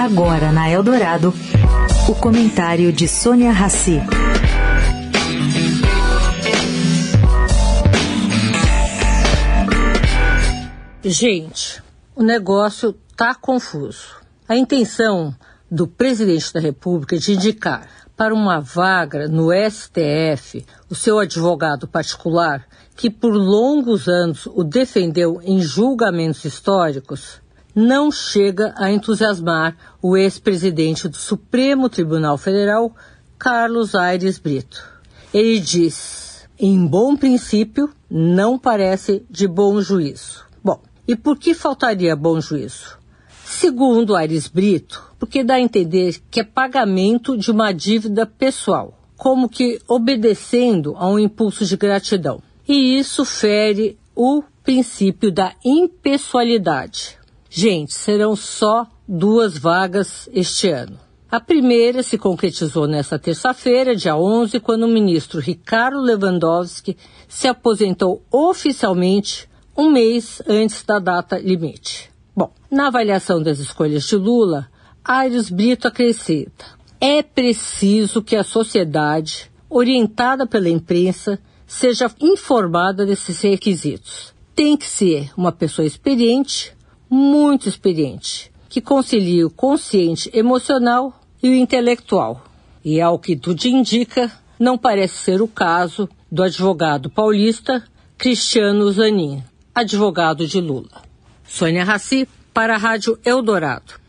Agora na Eldorado, o comentário de Sônia Rassi. Gente, o negócio tá confuso. A intenção do presidente da República de indicar para uma vaga no STF o seu advogado particular, que por longos anos o defendeu em julgamentos históricos, não chega a entusiasmar o ex-presidente do Supremo Tribunal Federal, Carlos Aires Brito. Ele diz: em bom princípio, não parece de bom juízo. Bom, e por que faltaria bom juízo? Segundo Aires Brito, porque dá a entender que é pagamento de uma dívida pessoal, como que obedecendo a um impulso de gratidão. E isso fere o princípio da impessoalidade. Gente, serão só duas vagas este ano. A primeira se concretizou nesta terça-feira, dia 11, quando o ministro Ricardo Lewandowski se aposentou oficialmente um mês antes da data limite. Bom, na avaliação das escolhas de Lula, Aires Brito acrescenta: é preciso que a sociedade, orientada pela imprensa, seja informada desses requisitos. Tem que ser uma pessoa experiente, muito experiente, que concilie o consciente emocional e o intelectual. E ao que tudo indica, não parece ser o caso do advogado paulista Cristiano Zanin, advogado de Lula. Sônia Raci, para a Rádio Eldorado.